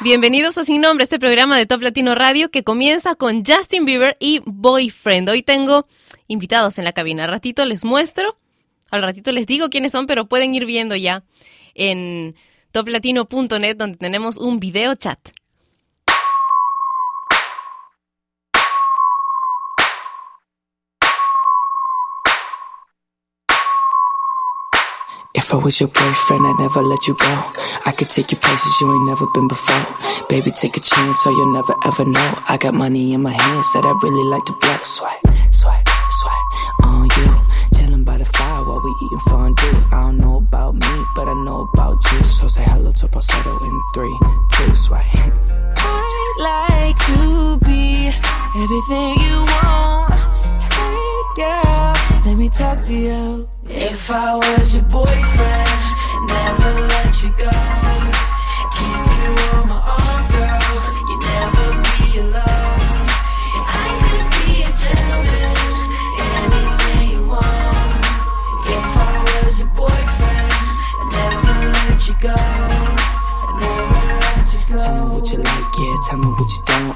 Bienvenidos a Sin Nombre, este programa de Top Latino Radio que comienza con Justin Bieber y Boyfriend. Hoy tengo invitados en la cabina. Al ratito les muestro, al ratito les digo quiénes son, pero pueden ir viendo ya en toplatino.net donde tenemos un video chat. If I was your boyfriend, I'd never let you go. I could take you places you ain't never been before. Baby, take a chance, so you'll never ever know. I got money in my hands that I really like to blow. Swipe, swipe, swipe on you. Chilling by the fire while we eating fondue. I don't know about me, but I know about you. So say hello to falsetto in three, two, swipe. I'd like to be everything you want. Let me talk to you. If I was your boyfriend, never let you go. Keep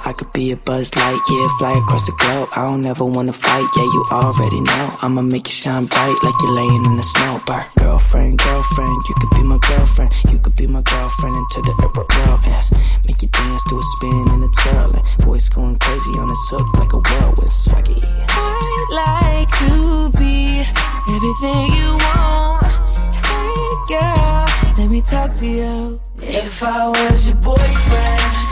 I could be a buzz light, yeah. Fly across the globe. I don't ever wanna fight, yeah. You already know. I'ma make you shine bright like you're laying in the snow. Bar. Girlfriend, girlfriend, you could be my girlfriend. You could be my girlfriend into the world. Yes. Make you dance to a spin and a twirl. And voice going crazy on this hook like a whirlwind swaggy. I'd like to be everything you want. Hey, girl, let me talk to you. If I was your boyfriend,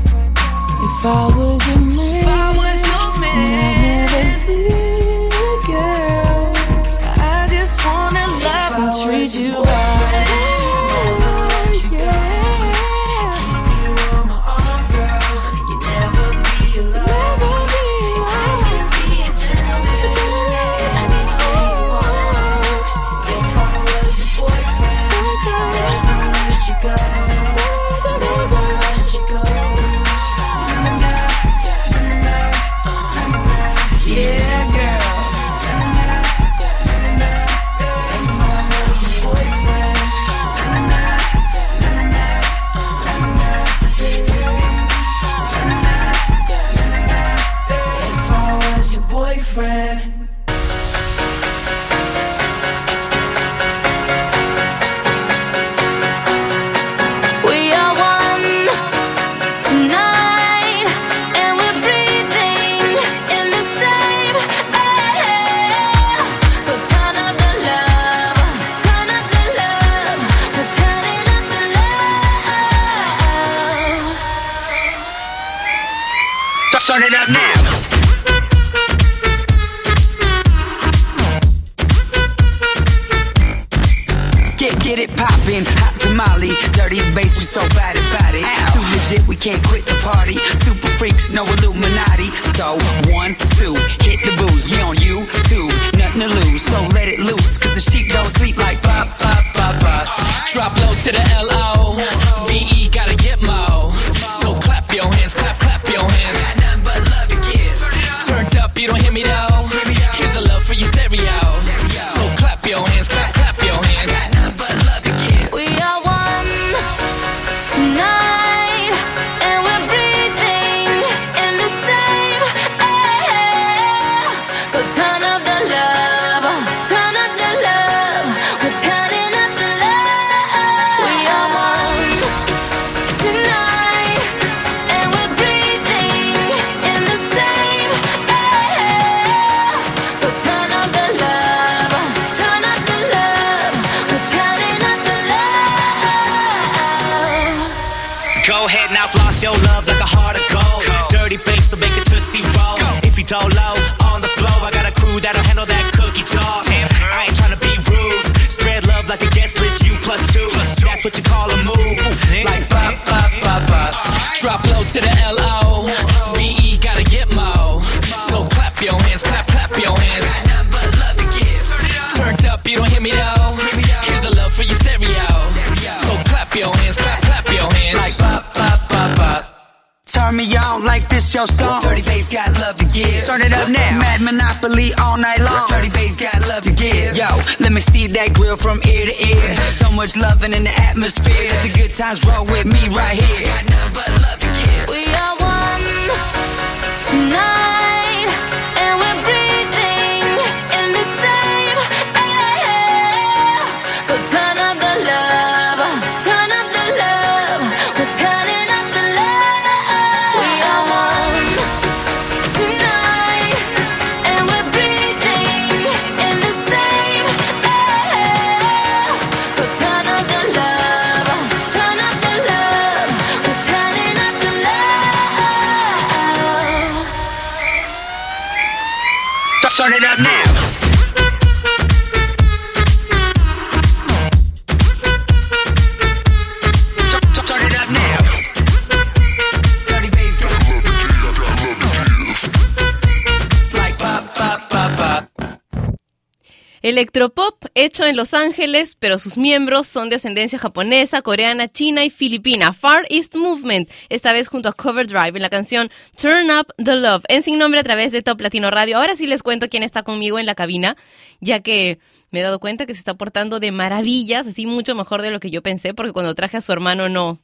If I was a man. Drop low to the L-O. V-E gotta get mo. So clap your hands, clap, clap your hands. Nothing but love to give. Turned up, you don't hear me though. Here's a love for your stereo. So clap your hands, clap, clap your hands. Like pop, pop, pop, pop. Turn me on like this your song. Dirty bass got love give. Turn it up now. Mad Monopoly all night long. Dirty bass got love to give. Yo, let me see that grill from ear to ear. So much loving in the atmosphere. Let the good times roll with me right here. Got nothing but love to give. We are one tonight, and we're breathing in the same air. So turn up the love, Electropop hecho en Los Ángeles, pero sus miembros son de ascendencia japonesa, coreana, china y filipina. Far East Movement, esta vez junto a Cover Drive en la canción Turn Up the Love, en sin nombre a través de Top Latino Radio. Ahora sí les cuento quién está conmigo en la cabina, ya que me he dado cuenta que se está portando de maravillas, así mucho mejor de lo que yo pensé, porque cuando traje a su hermano no,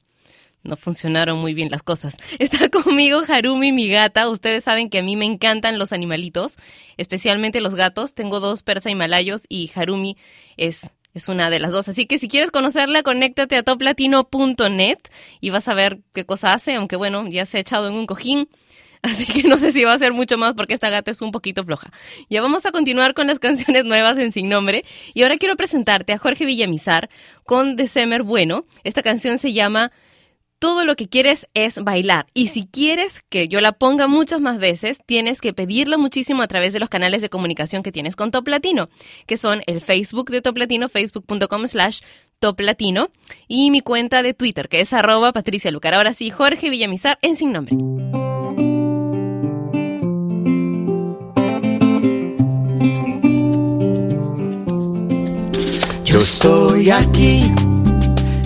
no funcionaron muy bien las cosas. Está conmigo Harumi, mi gata. Ustedes saben que a mí me encantan los animalitos, especialmente los gatos. Tengo dos persa himalayos y Harumi es, es una de las dos. Así que si quieres conocerla, conéctate a toplatino.net y vas a ver qué cosa hace, aunque bueno, ya se ha echado en un cojín. Así que no sé si va a ser mucho más porque esta gata es un poquito floja. Ya vamos a continuar con las canciones nuevas en Sin Nombre. Y ahora quiero presentarte a Jorge Villamizar con December Bueno. Esta canción se llama todo lo que quieres es bailar. Y si quieres que yo la ponga muchas más veces, tienes que pedirla muchísimo a través de los canales de comunicación que tienes con Top Latino, que son el Facebook de Top Latino, facebook.com slash Top Latino, y mi cuenta de Twitter, que es arroba Patricia Lucar. Ahora sí, Jorge Villamizar en Sin Nombre. Yo estoy aquí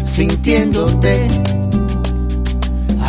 sintiéndote.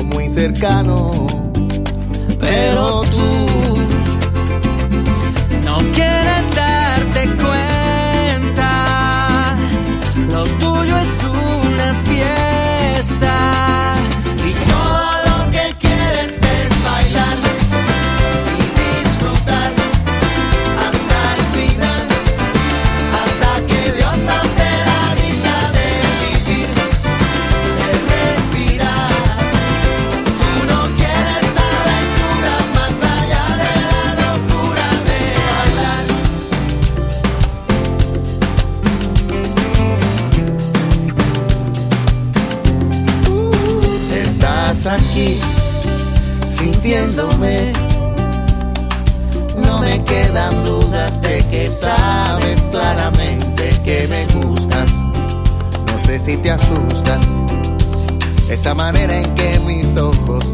muy cercano. Pero tú esa manera en que mis ojos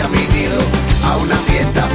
a mi a una fiesta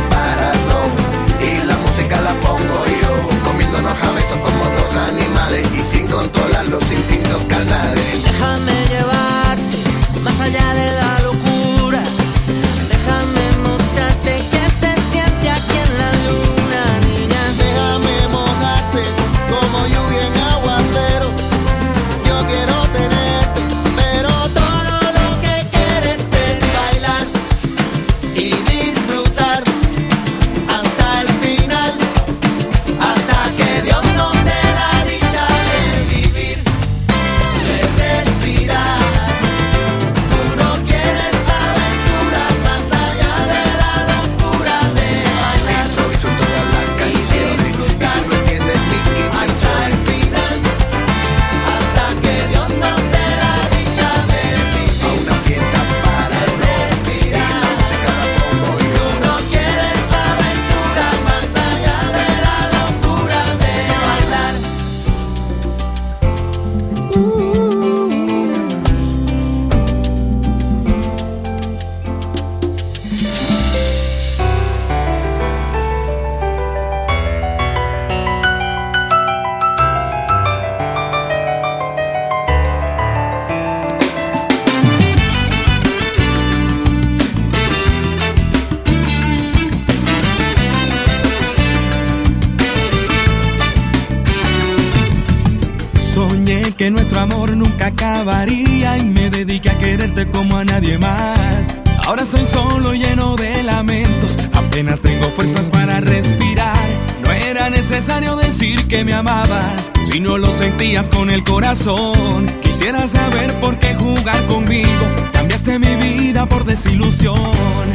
Si no lo sentías con el corazón, quisiera saber por qué jugar conmigo. Cambiaste mi vida por desilusión.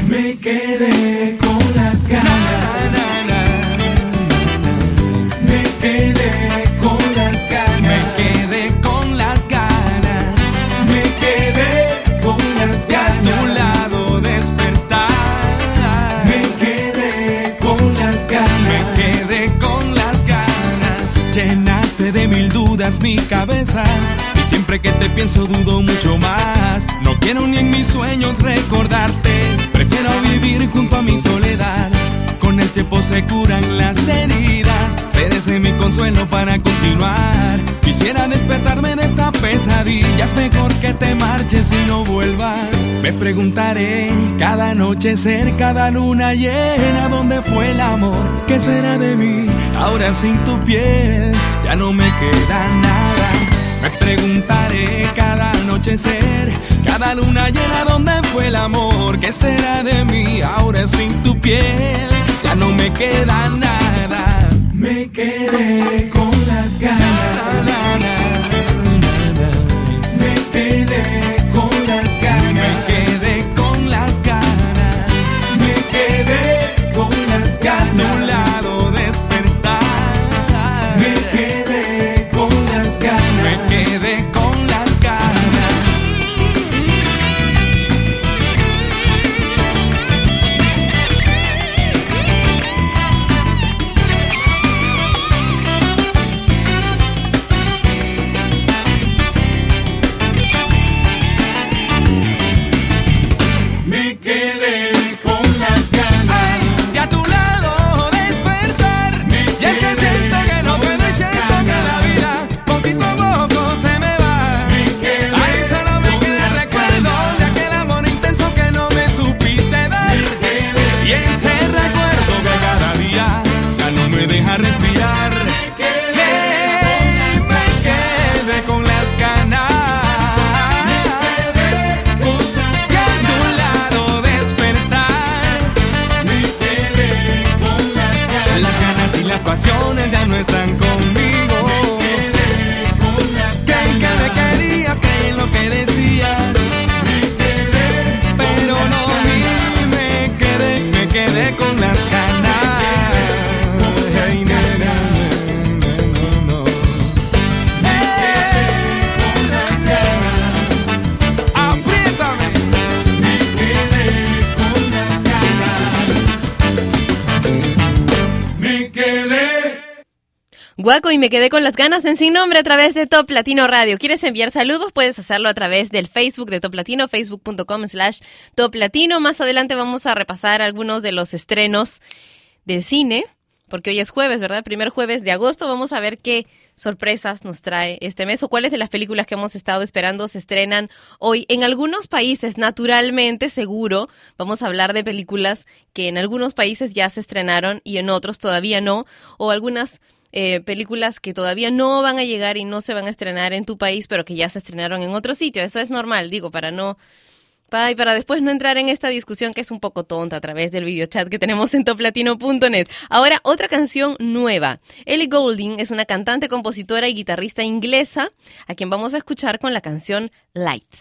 Me quedé con las ganas. mi cabeza. Y siempre que te pienso dudo mucho más. No quiero ni en mis sueños recordarte. Prefiero vivir junto a mi soledad. Con el tiempo se curan las heridas. Seres mi consuelo para continuar. Quisiera despertarme de esta pesadilla. Es mejor que te marches y no vuelvas. Me preguntaré cada anochecer, cada luna llena, ¿dónde fue el amor? ¿Qué será de mí ahora sin tu piel? ya no me queda nada. Me preguntaré cada anochecer, cada luna llena, ¿dónde fue el amor? ¿Qué será de mí ahora sin tu piel? Ya no me queda nada. Me quedé con las ganas. Big y me quedé con las ganas en sin nombre a través de Top Latino Radio. ¿Quieres enviar saludos? Puedes hacerlo a través del Facebook de Top Latino, facebook.com slash Top Latino. Más adelante vamos a repasar algunos de los estrenos de cine, porque hoy es jueves, ¿verdad? Primer jueves de agosto. Vamos a ver qué sorpresas nos trae este mes o cuáles de las películas que hemos estado esperando se estrenan hoy. En algunos países, naturalmente, seguro, vamos a hablar de películas que en algunos países ya se estrenaron y en otros todavía no, o algunas eh, películas que todavía no van a llegar y no se van a estrenar en tu país, pero que ya se estrenaron en otro sitio. Eso es normal, digo, para no... Para, y para después no entrar en esta discusión que es un poco tonta a través del videochat que tenemos en toplatino.net. Ahora, otra canción nueva. Ellie Goulding es una cantante, compositora y guitarrista inglesa a quien vamos a escuchar con la canción Lights.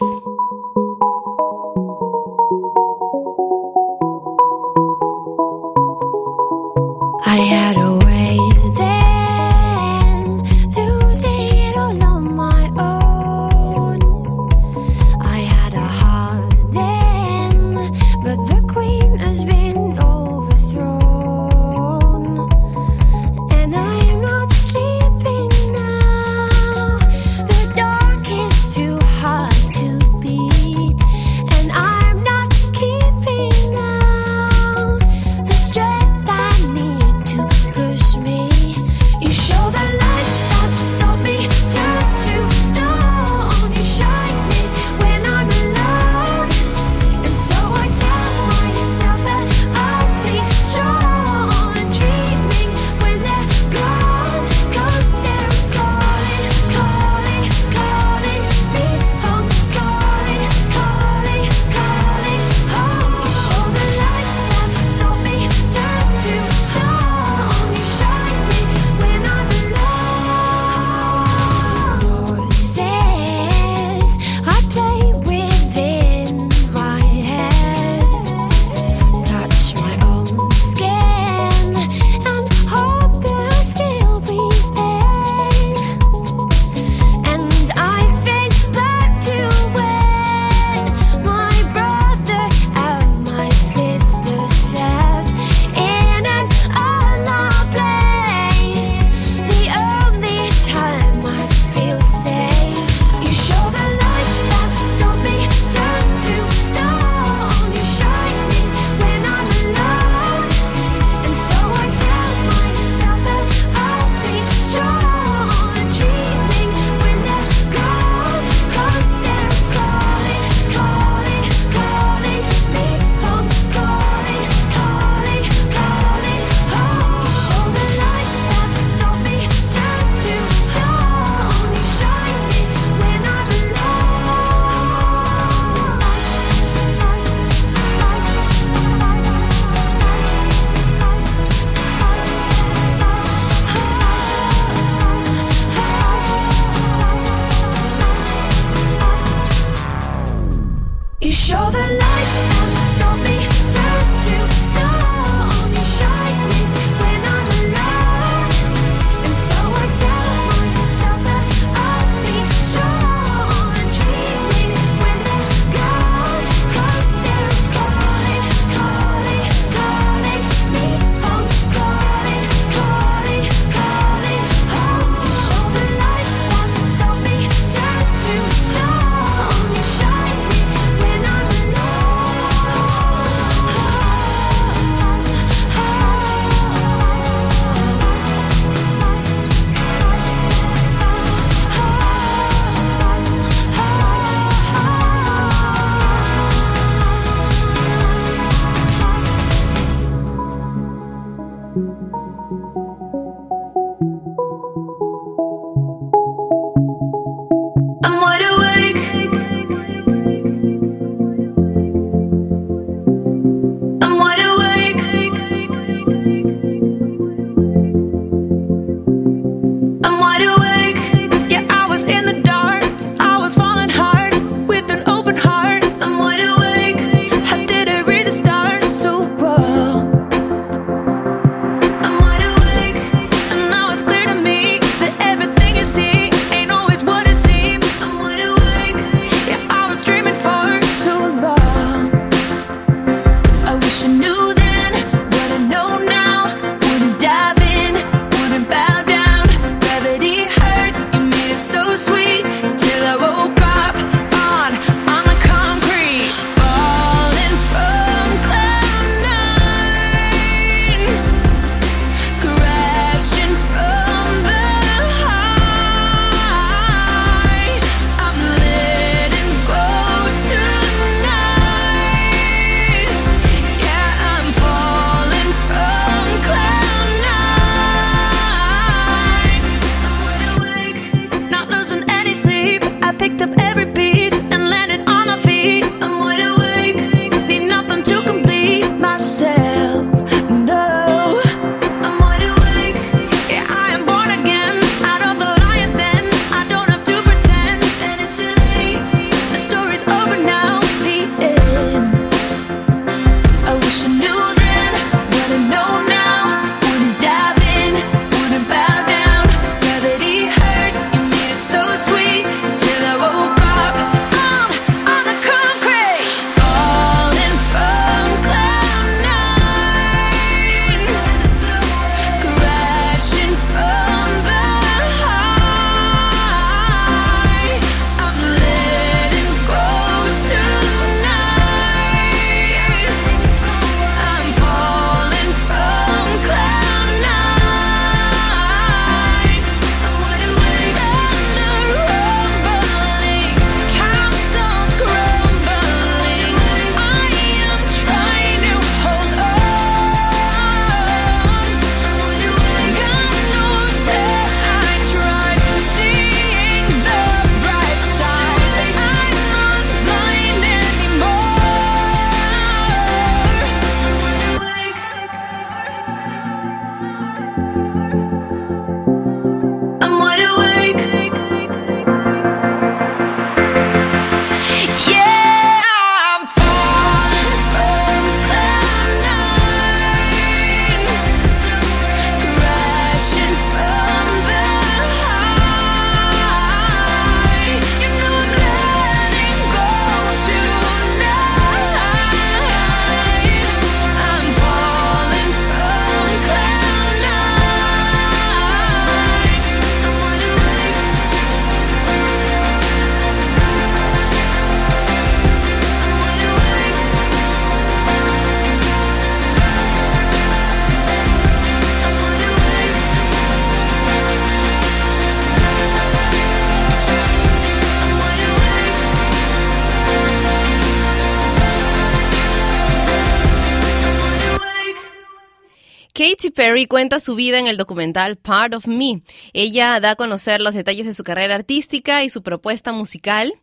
Perry cuenta su vida en el documental Part of Me. Ella da a conocer los detalles de su carrera artística y su propuesta musical.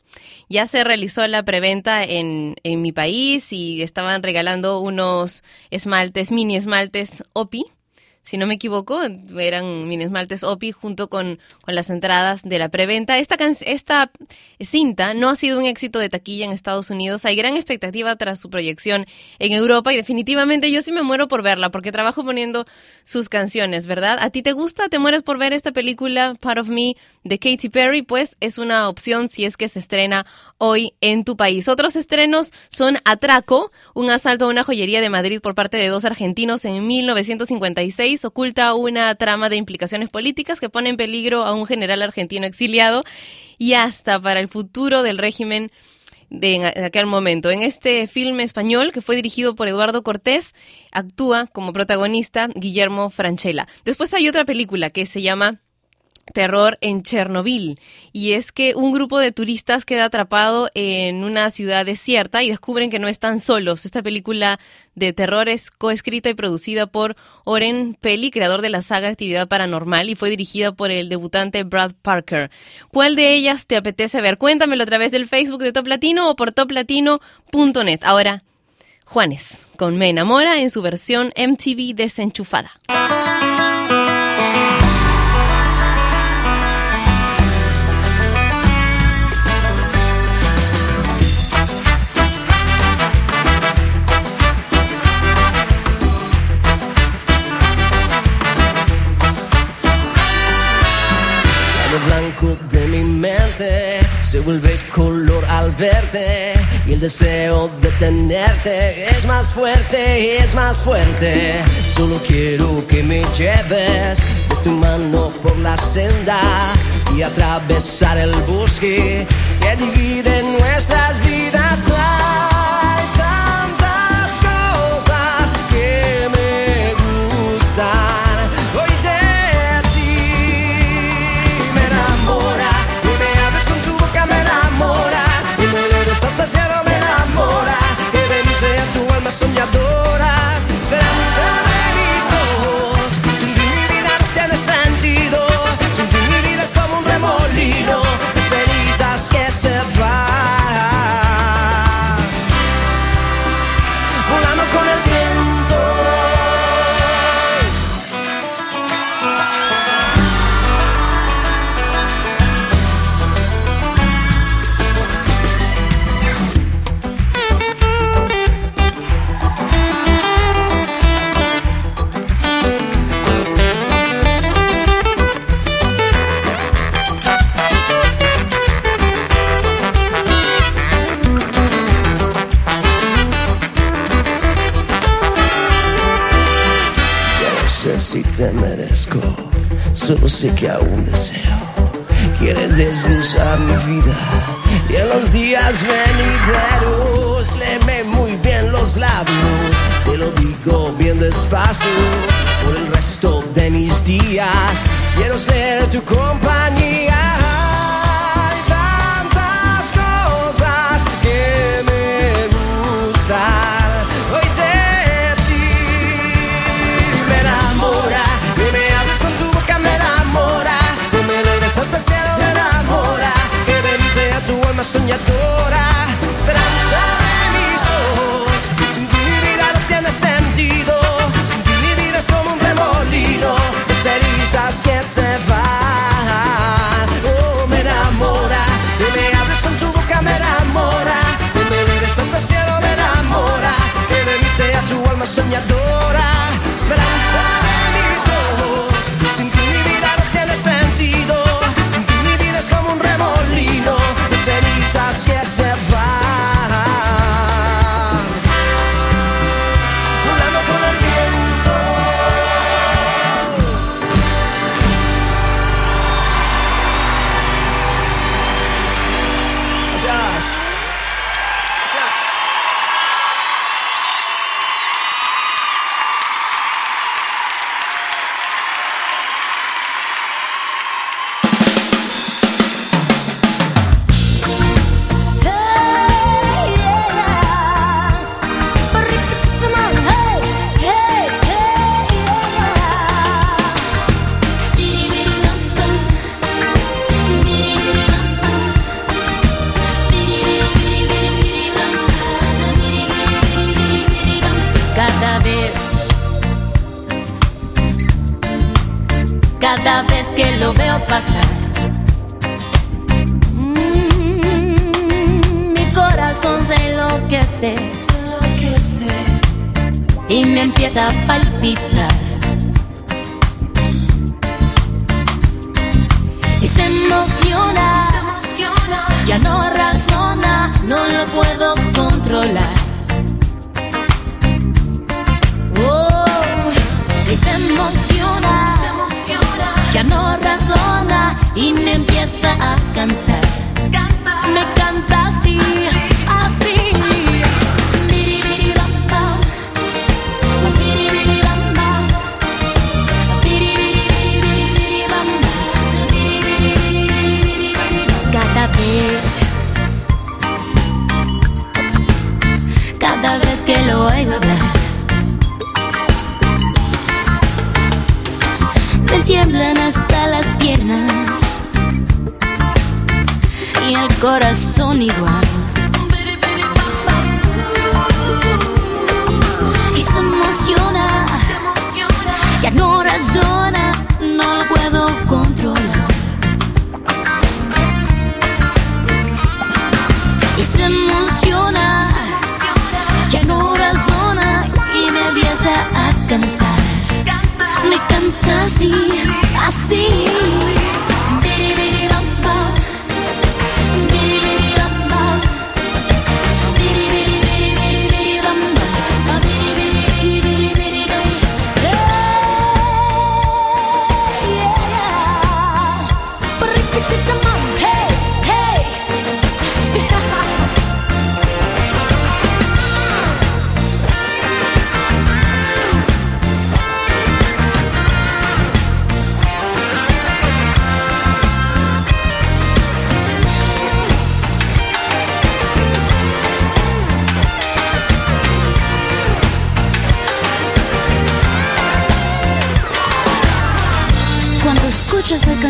Ya se realizó la preventa en, en mi país y estaban regalando unos esmaltes, mini esmaltes OPI. Si no me equivoco, eran mini esmaltes OPI junto con, con las entradas de la preventa. Esta, esta cinta no ha sido un éxito de taquilla en Estados Unidos. Hay gran expectativa tras su proyección en Europa y definitivamente yo sí me muero por verla porque trabajo poniendo sus canciones, ¿verdad? ¿A ti te gusta? ¿Te mueres por ver esta película Part of Me de Katy Perry? Pues es una opción si es que se estrena hoy en tu país. Otros estrenos son Atraco, un asalto a una joyería de Madrid por parte de dos argentinos en 1956 oculta una trama de implicaciones políticas que pone en peligro a un general argentino exiliado y hasta para el futuro del régimen de aquel momento. En este filme español, que fue dirigido por Eduardo Cortés, actúa como protagonista Guillermo Franchella. Después hay otra película que se llama Terror en Chernobyl. Y es que un grupo de turistas queda atrapado en una ciudad desierta y descubren que no están solos. Esta película de terror es coescrita y producida por Oren Peli, creador de la saga Actividad Paranormal, y fue dirigida por el debutante Brad Parker. ¿Cuál de ellas te apetece ver? Cuéntamelo a través del Facebook de Top Latino o por toplatino.net. Ahora, Juanes, con Me Enamora en su versión MTV desenchufada. De mi mente se vuelve color al verte y el deseo de tenerte es más fuerte, es más fuerte. Solo quiero que me lleves de tu mano por la senda y atravesar el bosque que divide nuestras vidas. Sé que aún deseo. Quieres desglosar mi vida y en los días venideros léeme muy bien los labios. Te lo digo bien despacio cenizas que se van. Oh me enamora que me hables con tu boca me enamora. Me lleves hasta el cielo me enamora. Que mí sea tu alma soñadora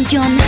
canción,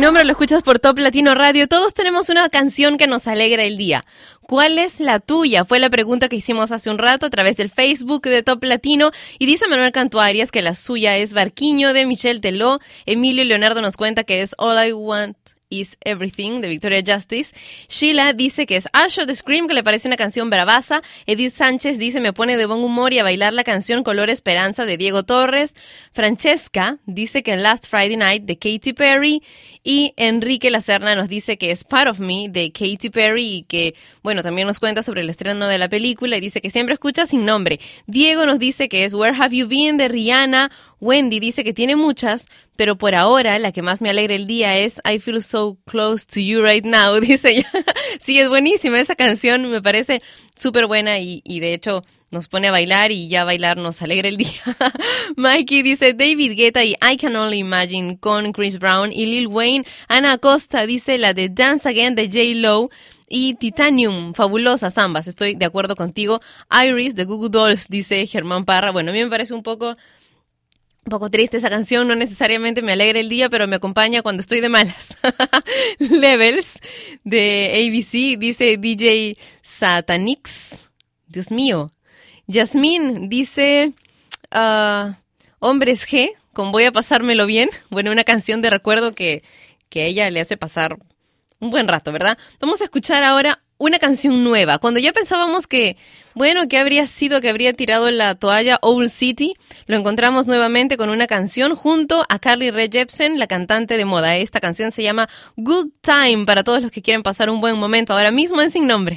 Nombre lo escuchas por Top Latino Radio. Todos tenemos una canción que nos alegra el día. ¿Cuál es la tuya? Fue la pregunta que hicimos hace un rato a través del Facebook de Top Latino. Y dice Manuel Cantuarias que la suya es Barquiño de Michelle Teló. Emilio Leonardo nos cuenta que es All I Want is Everything de Victoria Justice. Sheila dice que es Usher the Scream, que le parece una canción bravaza. Edith Sánchez dice me pone de buen humor y a bailar la canción Color Esperanza de Diego Torres. Francesca dice que Last Friday Night de Katy Perry. Y Enrique Lacerna nos dice que es Part of Me de Katy Perry y que, bueno, también nos cuenta sobre el estreno de la película y dice que siempre escucha sin nombre. Diego nos dice que es Where Have You Been de Rihanna. Wendy dice que tiene muchas, pero por ahora la que más me alegra el día es I Feel So Close to You Right Now, dice ella. sí, es buenísima esa canción, me parece súper buena y, y de hecho nos pone a bailar y ya bailar nos alegra el día. Mikey dice David Guetta y I Can Only Imagine con Chris Brown y Lil Wayne. Ana Acosta dice la de Dance Again de J. Lo y Titanium, fabulosas ambas, estoy de acuerdo contigo. Iris de Google Dolls, dice Germán Parra. Bueno, a mí me parece un poco Un poco triste esa canción, no necesariamente me alegra el día, pero me acompaña cuando estoy de malas. Levels de ABC, dice DJ Satanix. Dios mío. Yasmín dice ah, Hombres G, con Voy a pasármelo bien. Bueno, una canción de recuerdo que, que ella le hace pasar un buen rato, ¿verdad? Vamos a escuchar ahora una canción nueva. Cuando ya pensábamos que, bueno, que habría sido que habría tirado la toalla Old City, lo encontramos nuevamente con una canción junto a Carly Rae Jepsen, la cantante de moda. Esta canción se llama Good Time para todos los que quieren pasar un buen momento ahora mismo en Sin Nombre.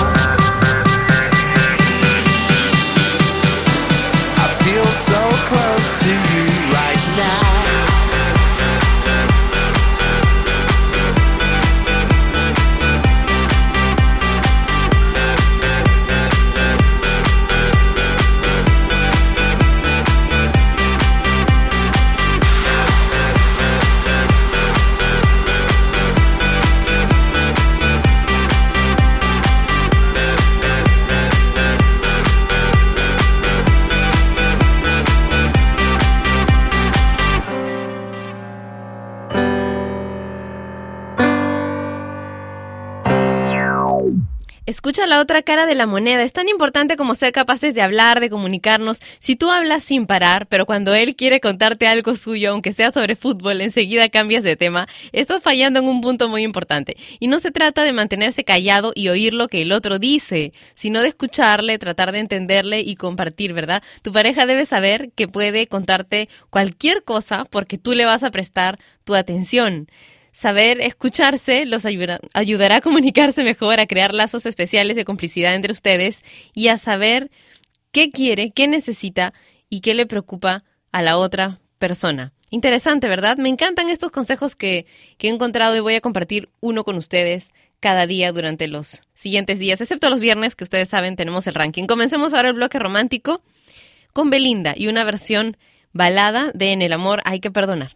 La otra cara de la moneda. Es tan importante como ser capaces de hablar, de comunicarnos. Si tú hablas sin parar, pero cuando él quiere contarte algo suyo, aunque sea sobre fútbol, enseguida cambias de tema, estás fallando en un punto muy importante. Y no se trata de mantenerse callado y oír lo que el otro dice, sino de escucharle, tratar de entenderle y compartir, ¿verdad? Tu pareja debe saber que puede contarte cualquier cosa porque tú le vas a prestar tu atención. Saber escucharse los ayuda- ayudará a comunicarse mejor, a crear lazos especiales de complicidad entre ustedes y a saber qué quiere, qué necesita y qué le preocupa a la otra persona. Interesante, ¿verdad? Me encantan estos consejos que, que he encontrado y voy a compartir uno con ustedes cada día durante los siguientes días, excepto los viernes, que ustedes saben tenemos el ranking. Comencemos ahora el bloque romántico con Belinda y una versión balada de En el amor hay que perdonar.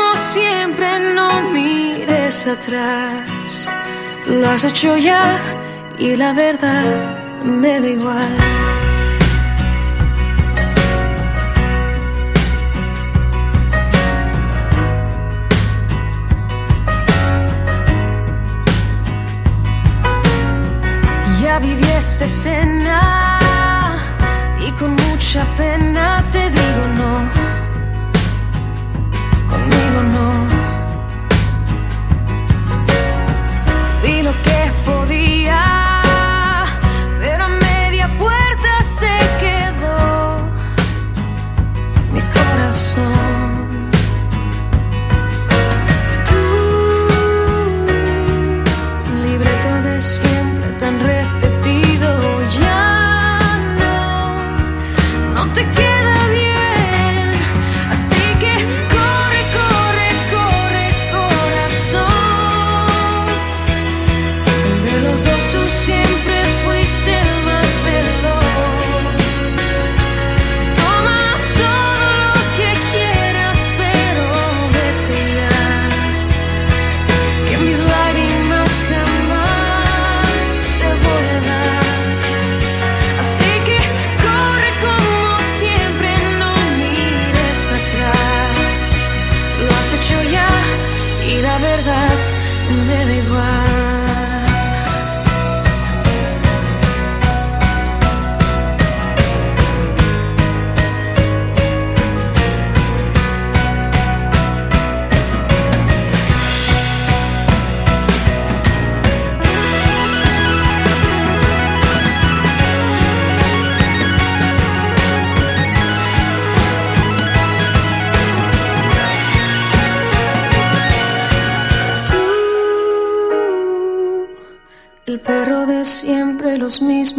siempre, no mires atrás. Lo has hecho ya y la verdad me da igual. Ya viví esta escena y con mucha pena te digo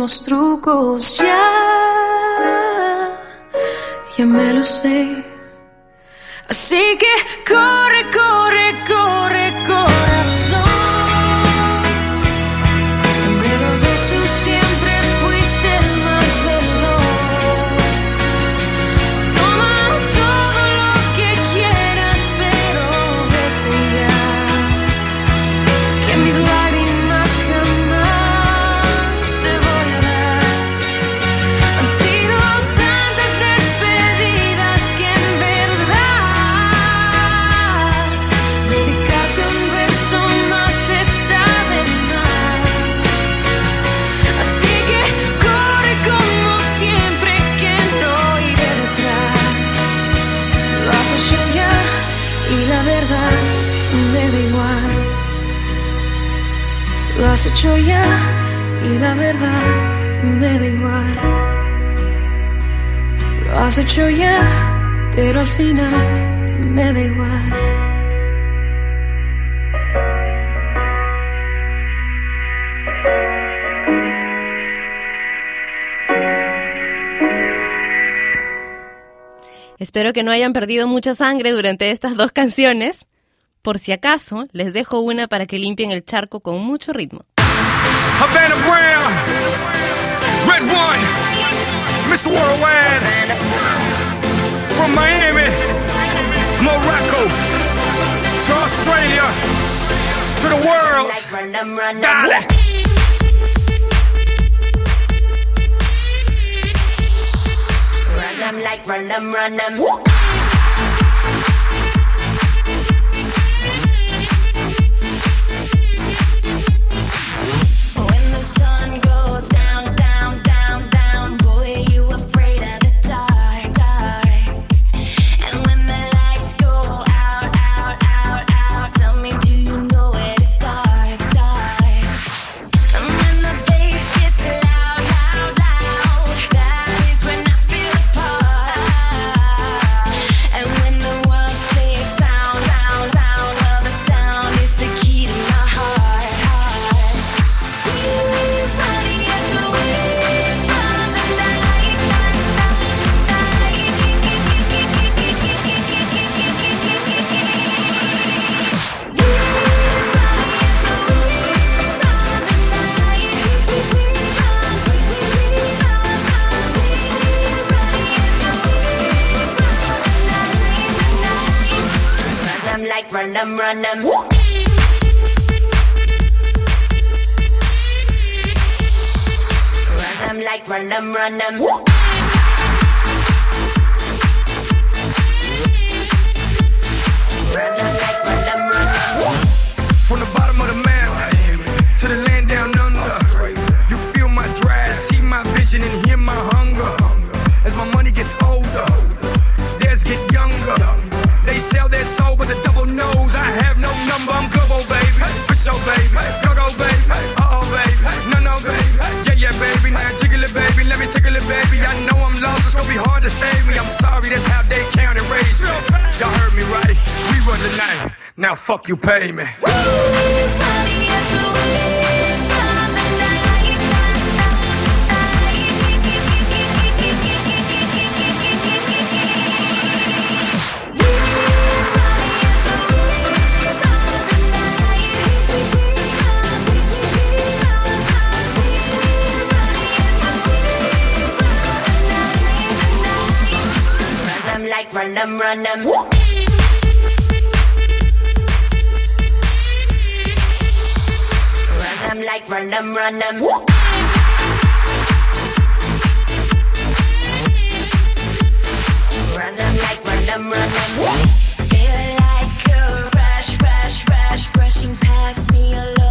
mismos trucos, ya, ya me lo sé. Así que has hecho ya y la verdad me da igual. Lo has hecho ya, pero al final me da igual. Espero que no hayan perdido mucha sangre durante estas dos canciones. Por si acaso, les dejo una para que limpien el charco con mucho ritmo. Havana Brown, Red One, Miss Worldwide, from Miami, Morocco, to Australia, to the world. Got it. Run them like run 'em, run 'em. Manam. Run 'em like run 'em, run 'em. So baby, go go baby, uh oh baby, no no baby, yeah yeah baby, now jiggle it baby, let me tickle it baby. I know I'm lost, it's gonna be hard to save me. I'm sorry, that's how they count and raise me. Y'all heard me right, we run the night, now fuck you, pay me. Woo! run them, run them. Run them like run them, run them. Run them like run them, run them. Feel like a rush, rush, rush, rushing past me alone.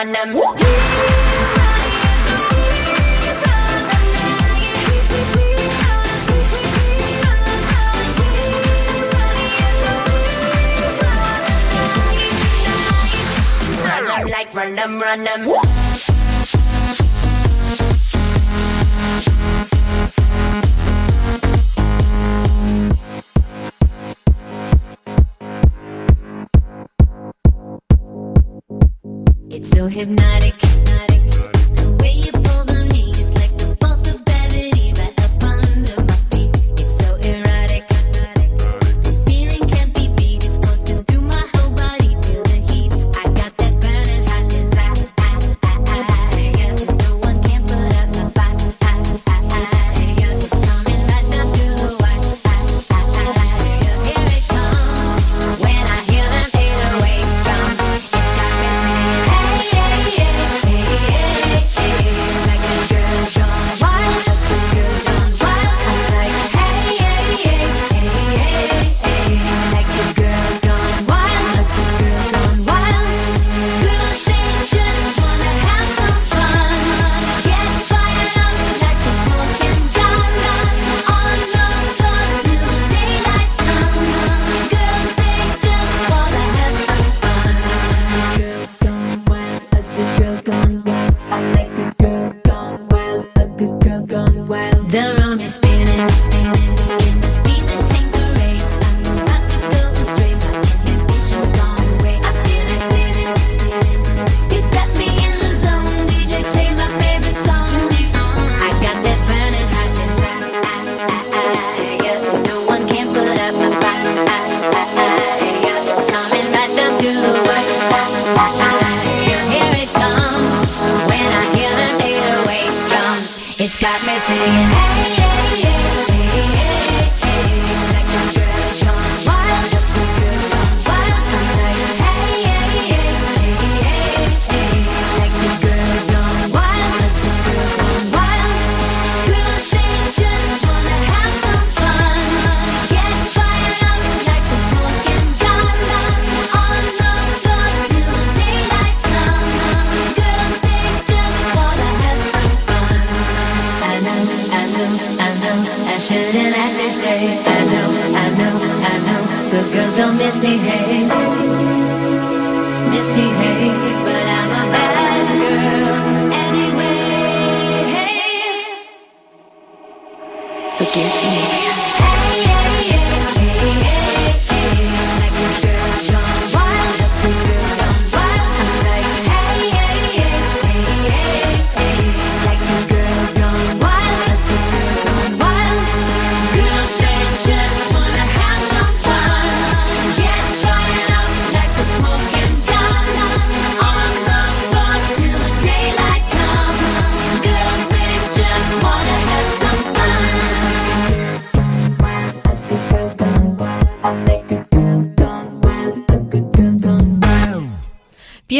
on them.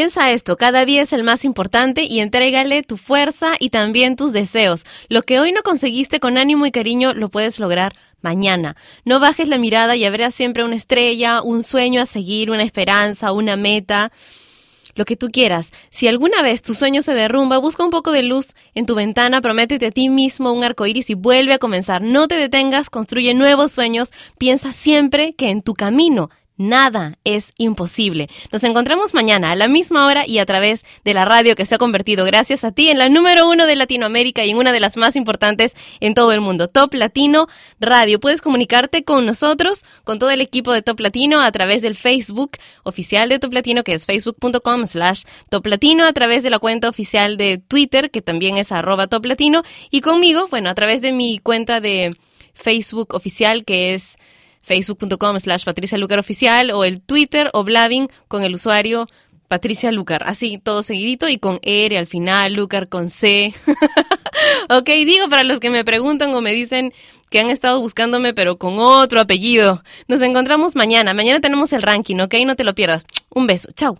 Piensa esto, cada día es el más importante y entrégale tu fuerza y también tus deseos. Lo que hoy no conseguiste con ánimo y cariño lo puedes lograr mañana. No bajes la mirada y habrá siempre una estrella, un sueño a seguir, una esperanza, una meta. Lo que tú quieras. Si alguna vez tu sueño se derrumba, busca un poco de luz en tu ventana, prométete a ti mismo un arco iris y vuelve a comenzar. No te detengas, construye nuevos sueños. Piensa siempre que en tu camino Nada es imposible. Nos encontramos mañana a la misma hora y a través de la radio que se ha convertido, gracias a ti, en la número uno de Latinoamérica y en una de las más importantes en todo el mundo, Top Latino Radio. Puedes comunicarte con nosotros, con todo el equipo de Top Latino, a través del Facebook oficial de Top Latino, que es facebook.com slash Top Latino, a través de la cuenta oficial de Twitter, que también es arroba Top Latino, y conmigo, bueno, a través de mi cuenta de Facebook oficial, que es facebook.com slash Patricia Lucar Oficial o el Twitter o Blavin con el usuario Patricia Lucar. Así, todo seguidito y con R al final, Lucar con C. ok, digo para los que me preguntan o me dicen que han estado buscándome pero con otro apellido. Nos encontramos mañana. Mañana tenemos el ranking, ok? No te lo pierdas. Un beso. Chao.